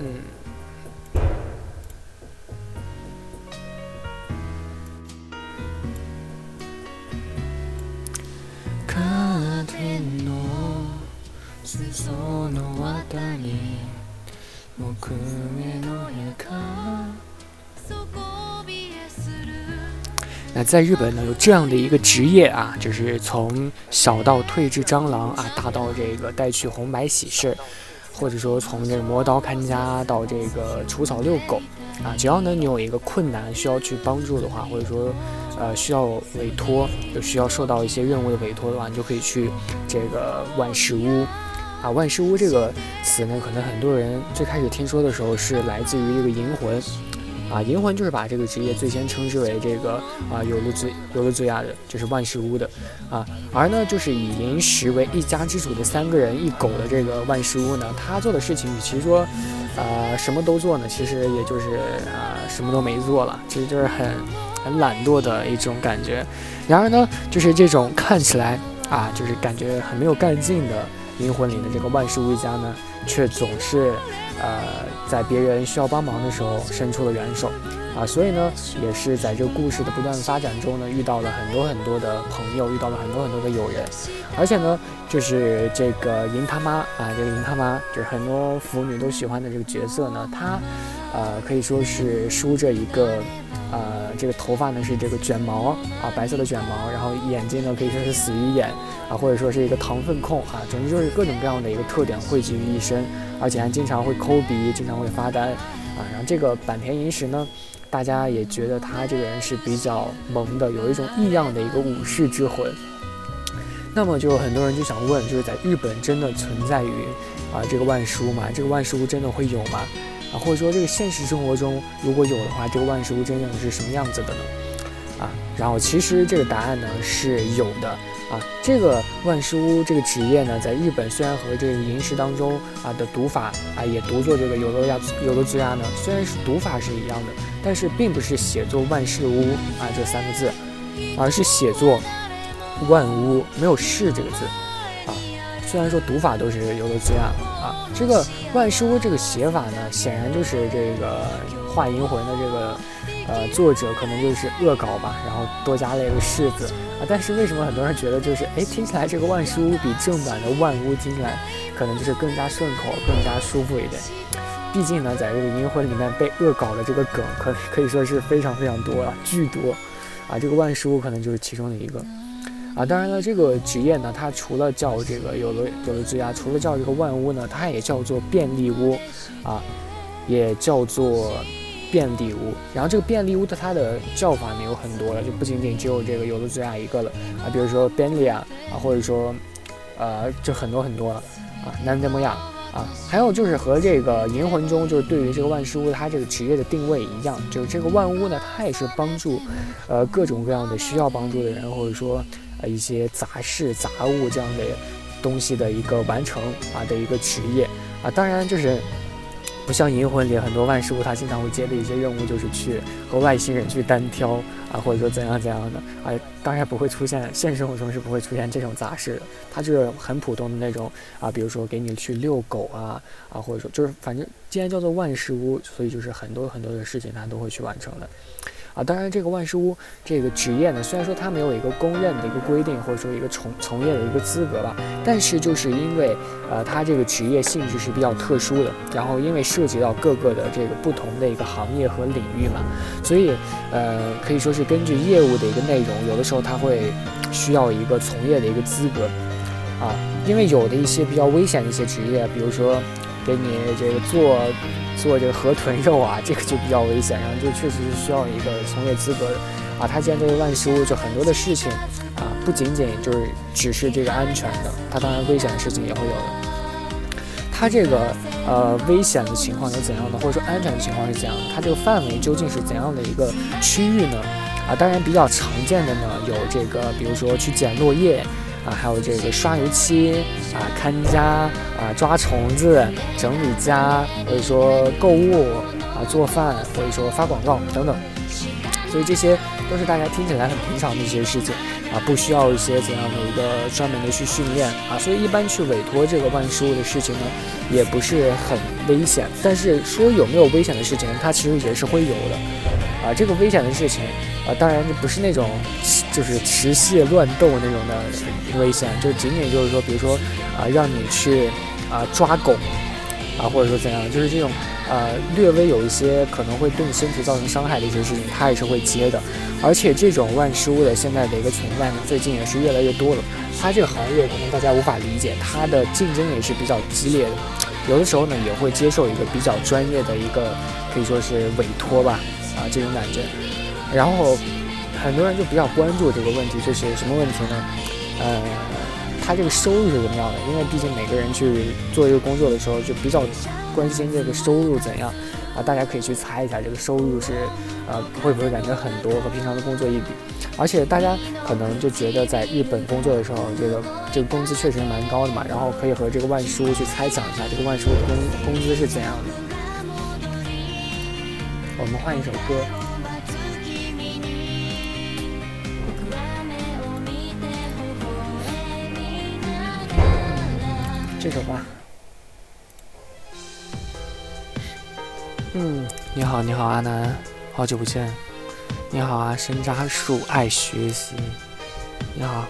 嗯。那在日本呢，有这样的一个职业啊，就是从小到退治蟑螂啊，大到这个带去红白喜事，或者说从这个磨刀看家到这个除草遛狗啊，只要呢你有一个困难需要去帮助的话，或者说呃需要委托，就需要受到一些任务的委托的话，你就可以去这个万事屋啊。万事屋这个词呢，可能很多人最开始听说的时候是来自于这个银魂。啊，银魂就是把这个职业最先称之为这个啊，有了最有了最亚的，就是万事屋的啊。而呢，就是以银石为一家之主的三个人一狗的这个万事屋呢，他做的事情与其说，呃，什么都做呢，其实也就是啊，什么都没做了，其实就是很很懒惰的一种感觉。然而呢，就是这种看起来啊，就是感觉很没有干劲的银魂里的这个万事屋一家呢，却总是。呃，在别人需要帮忙的时候伸出了援手，啊，所以呢，也是在这个故事的不断发展中呢，遇到了很多很多的朋友，遇到了很多很多的友人，而且呢，就是这个银他妈啊，这个银他妈就是很多腐女都喜欢的这个角色呢，她，呃，可以说是梳着一个。呃，这个头发呢是这个卷毛啊，白色的卷毛，然后眼睛呢可以说是死鱼眼啊，或者说是一个糖分控啊，总之就是各种各样的一个特点汇集于一身，而且还经常会抠鼻，经常会发呆啊。然后这个坂田银时呢，大家也觉得他这个人是比较萌的，有一种异样的一个武士之魂。那么就很多人就想问，就是在日本真的存在于啊这个万事屋吗？这个万事屋真的会有吗？啊，或者说这个现实生活中如果有的话，这个万事屋真正是什么样子的呢？啊，然后其实这个答案呢是有的啊。这个万事屋这个职业呢，在日本虽然和这个银石当中啊的读法啊也读作这个有的亚有的字亚呢，虽然是读法是一样的，但是并不是写作万事屋啊这三个字，而是写作万屋，没有事这个字。虽然说读法都是有的字样啊，这个万事屋这个写法呢，显然就是这个画银魂的这个呃作者可能就是恶搞吧，然后多加了一个士字啊。但是为什么很多人觉得就是哎听起来这个万事屋比正版的万屋听起来可能就是更加顺口、更加舒服一点？毕竟呢，在这个银魂里面被恶搞的这个梗可可以说是非常非常多了，巨多啊。这个万事屋可能就是其中的一个。啊，当然了，这个职业呢，它除了叫这个有了有了之家，除了叫这个万屋呢，它也叫做便利屋，啊，也叫做便利屋。然后这个便利屋的它的叫法呢有很多了，就不仅仅只有这个有了之家一个了啊，比如说便利啊，啊，或者说，呃，就很多很多了啊，南德摩亚啊，还有就是和这个银魂中就是对于这个万事屋它这个职业的定位一样，就是这个万屋呢，它也是帮助呃各种各样的需要帮助的人，或者说。一些杂事、杂物这样的东西的一个完成啊的一个职业。啊，当然就是不像银魂里很多万事屋，他经常会接的一些任务就是去和外星人去单挑啊，或者说怎样怎样的。啊，当然不会出现，现实生活中是不会出现这种杂事的，它就是很普通的那种啊，比如说给你去遛狗啊啊，或者说就是反正既然叫做万事屋，所以就是很多很多的事情他都会去完成的。啊，当然，这个万事屋这个职业呢，虽然说它没有一个公认的一个规定，或者说一个从从业的一个资格吧，但是就是因为，呃，它这个职业性质是比较特殊的，然后因为涉及到各个的这个不同的一个行业和领域嘛，所以，呃，可以说是根据业务的一个内容，有的时候它会需要一个从业的一个资格，啊，因为有的一些比较危险的一些职业，比如说给你这个做。做这个河豚肉啊，这个就比较危险，然后就确实是需要一个从业资格啊。他既然都是万事屋，就很多的事情啊，不仅仅就是只是这个安全的，他当然危险的事情也会有的。他这个呃危险的情况有怎样的，或者说安全的情况是怎样的？它这个范围究竟是怎样的一个区域呢？啊，当然比较常见的呢有这个，比如说去捡落叶。啊，还有这个刷油漆啊，看家啊，抓虫子，整理家，或者说购物啊，做饭，或者说发广告等等。所以这些都是大家听起来很平常的一些事情啊，不需要一些怎样的一个专门的去训练啊，所以一般去委托这个万事屋的事情呢，也不是很危险。但是说有没有危险的事情，它其实也是会有的啊。这个危险的事情啊，当然就不是那种就是持械乱斗那种的危险，就仅仅就是说，比如说啊，让你去啊抓狗啊，或者说怎样，就是这种。呃，略微有一些可能会对你身体造成伤害的一些事情，他也是会接的。而且这种万事屋的现在的一个存在呢，最近也是越来越多了。它这个行业可能大家无法理解，它的竞争也是比较激烈的。有的时候呢，也会接受一个比较专业的一个可以说是委托吧，啊这种感觉。然后很多人就比较关注这个问题，就是什么问题呢？呃，他这个收入是怎么样的？因为毕竟每个人去做一个工作的时候，就比较。关心这个收入怎样啊？大家可以去猜一下，这个收入是呃会不会感觉很多和平常的工作一比？而且大家可能就觉得在日本工作的时候，这个这个工资确实蛮高的嘛。然后可以和这个万叔去猜想一下，这个万叔的工工资是怎样的？我们换一首歌，这首吧。嗯，你好，你好，阿南，好久不见。你好啊，山楂树爱学习。你好。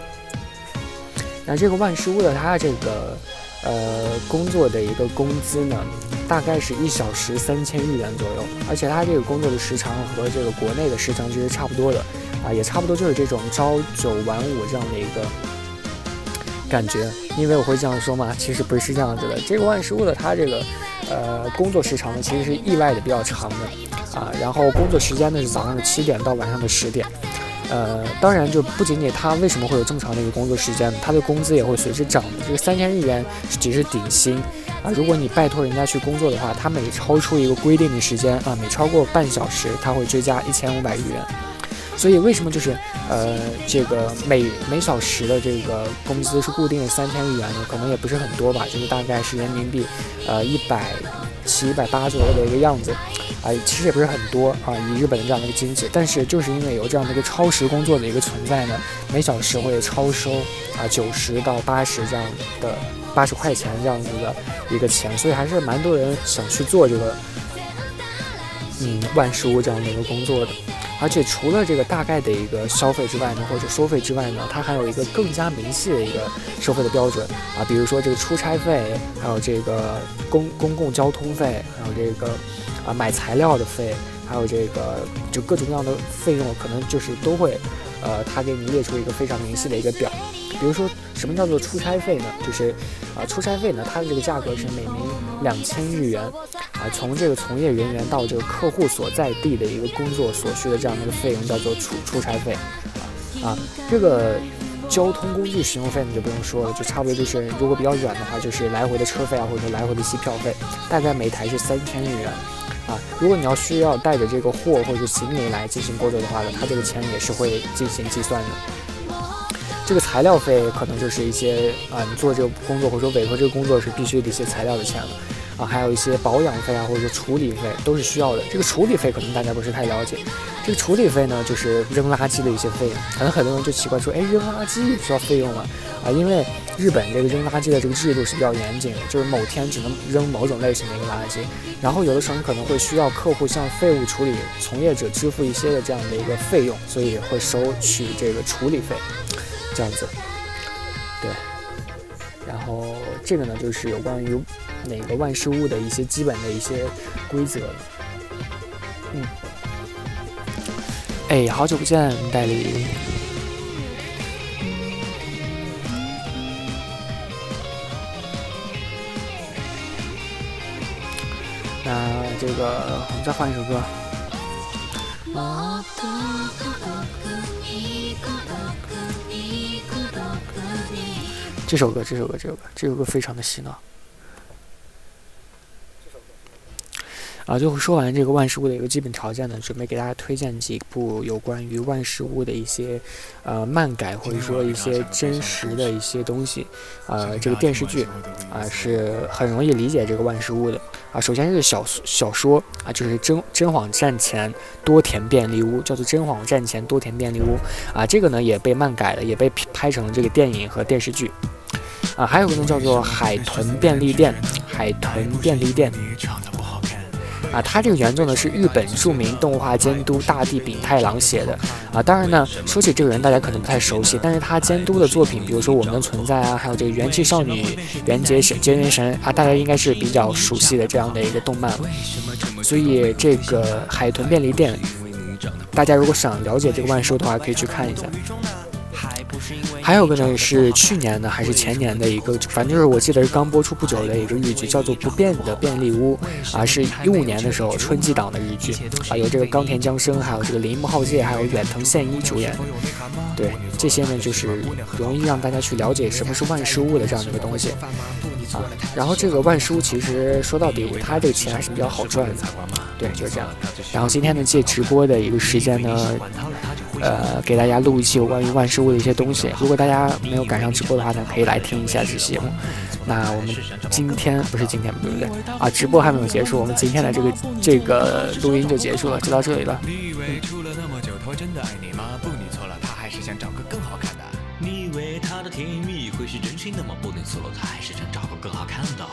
那这个万事屋的它这个呃工作的一个工资呢，大概是一小时三千日元左右，而且他这个工作的时长和这个国内的时长其实差不多的啊，也差不多就是这种朝九晚五这样的一个感觉。因为我会这样说嘛，其实不是这样子的。这个万事屋的它这个。呃，工作时长呢其实是意外的比较长的，啊，然后工作时间呢是早上的七点到晚上的十点，呃，当然就不仅仅他为什么会有这么长的一个工作时间呢？他的工资也会随之涨的。这个三千日元只是底薪，啊，如果你拜托人家去工作的话，他每超出一个规定的时间啊，每超过半小时，他会追加一千五百日元。所以为什么就是呃这个每每小时的这个工资是固定的三千日元呢？可能也不是很多吧，就是大概是人民币呃一百七、百八左右的一个样子，啊，其实也不是很多啊，以日本的这样的一个经济，但是就是因为有这样的一个超时工作的一个存在呢，每小时会超收啊九十到八十这样的八十块钱这样子的一个钱，所以还是蛮多人想去做这个嗯万事屋这样的一个工作的。而且除了这个大概的一个消费之外呢，或者收费之外呢，它还有一个更加明细的一个收费的标准啊，比如说这个出差费，还有这个公公共交通费，还有这个啊买材料的费，还有这个就各种各样的费用，可能就是都会，呃，他给你列出一个非常明细的一个表。比如说什么叫做出差费呢？就是啊出差费呢，它的这个价格是每名两千日元。啊，从这个从业人员到这个客户所在地的一个工作所需的这样的一个费用叫做出出差费，啊，这个交通工具使用费你就不用说了，就差不多就是如果比较远的话，就是来回的车费啊，或者说来回的机票费，大概每台是三千日元，啊，如果你要需要带着这个货或者行李来进行工作的话呢，它这个钱也是会进行计算的。这个材料费可能就是一些啊，你做这个工作或者说委托这个工作是必须的一些材料的钱了。啊，还有一些保养费啊，或者说处理费都是需要的。这个处理费可能大家不是太了解。这个处理费呢，就是扔垃圾的一些费用。可能很多人就奇怪说，哎，扔垃圾需要费用吗？啊，因为日本这个扔垃圾的这个制度是比较严谨的，就是某天只能扔某种类型的一个垃圾。然后有的时候你可能会需要客户向废物处理从业者支付一些的这样的一个费用，所以会收取这个处理费，这样子。对。这个呢，就是有关于。哪个万事屋的一些基本的一些规则，嗯，哎，好久不见，代理。那这个我们再换一首歌。这首歌，这首歌，这首歌，这首歌非常的洗脑。啊，最后说完这个万事屋的一个基本条件呢，准备给大家推荐几部有关于万事屋的一些呃漫改或者说一些真实的一些东西，呃，这个电视剧啊是很容易理解这个万事屋的啊。首先是小小说啊，就是真真谎战前多田便利屋，叫做真谎战前多田便利屋啊，这个呢也被漫改了，也被拍成了这个电影和电视剧啊。还有个呢叫做海豚便利店，海豚便利店。啊，它这个原作呢是日本著名动画监督大地丙太郎写的啊。当然呢，说起这个人，大家可能不太熟悉，但是他监督的作品，比如说《我们的存在》啊，还有这个《元气少女》《元结神》《结元神》啊，大家应该是比较熟悉的这样的一个动漫。所以这个海豚便利店，大家如果想了解这个万寿的话，可以去看一下。还有个呢是去年的还是前年的一个，反正就是我记得是刚播出不久的一个日剧，叫做《不变的便利屋》啊，是一五年的时候春季档的日剧啊，有这个冈田将生，还有这个铃木浩介，还有远藤宪一主演。对，这些呢就是容易让大家去了解什么是万事屋的这样的一个东西啊。然后这个万事屋其实说到底，他这个钱还是比较好赚的。对，就是这样。然后今天呢借直播的一个时间呢。呃，给大家录一期有关于万事屋的一些东西。如果大家没有赶上直播的话呢，可以来听一下这期节目。那我们今天不是今天对不对？啊，直播还没有结束，我们今天的这个这个录音就结束了，就到这里了。你以为处了那么久，他真的爱你吗？不，你错了，他还是想找个更好看的。你以为他的甜蜜心的吗？不，你错了，他还是想找个更好看的。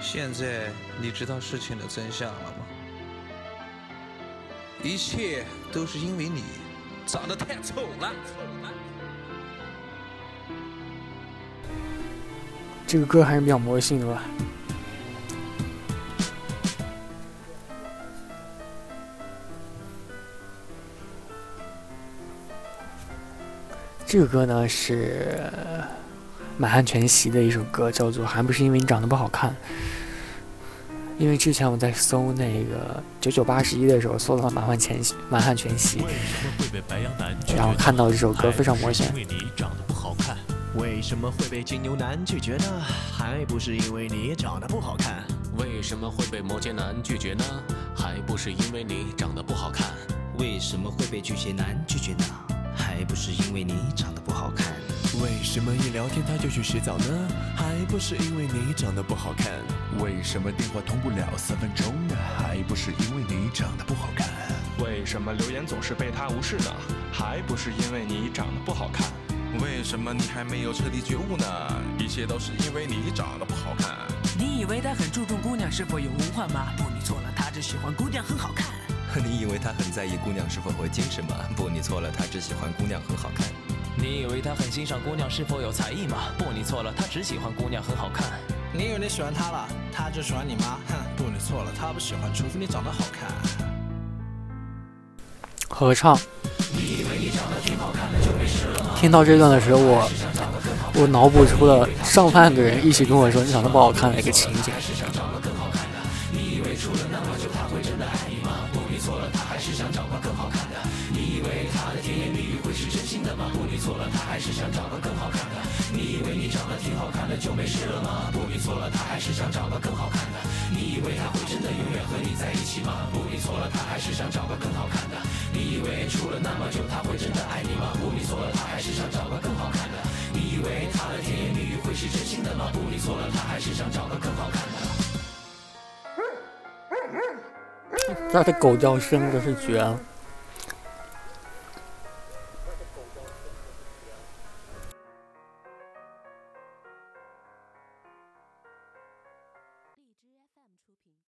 现在你知道事情的真相了吗？一切都是因为你长得太丑了。这个歌还是比较魔性的吧。这个歌呢是满汉全席的一首歌，叫做《还不是因为你长得不好看》。因为之前我在搜那个九九八十一的时候，搜到了满汉全席，满汉全席，然后看到这首歌非常魔性。为什么会被金牛男拒绝呢？还不是因为你长得不好看。为什么会被摩羯男拒绝呢？还不是因为你长得不好看。为什么会被巨蟹男拒绝呢？还不是因为你长得不好看。为什么一聊天他就去洗澡呢？还不是因为你长得不好看。为什么电话通不了三分钟呢？还不是因为你长得不好看。为什么留言总是被他无视呢？还不是因为你长得不好看。为什么你还没有彻底觉悟呢？一切都是因为你长得不好看。你以为他很注重姑娘是否有文化吗？不，你错了，他只喜欢姑娘很好看。你以为他很在意姑娘是否会精神吗？不，你错了，他只喜欢姑娘很好看。你以为他很欣赏姑娘是否有才艺吗？不，你错了，他只喜欢姑娘很好看。你以为你喜欢他了，他就喜欢你吗？哼，不，你错了，他不喜欢，除非你长得好看。合唱。听到这段的时候，我我脑补出了上万个人一起跟我说你长得不好看的一个情景。事了吗？不，你错了，他还是想找个更好看的。你以为他会真的永远和你在一起吗？不，你错了，他还是想找个更好看的。你以为处了那么久，他会真的爱你吗？不，你错了，他还是想找个更好看的。你以为他的甜言蜜语会是真心的吗？不，你错了，他还是想找个更好看的。他的狗叫声真是绝了。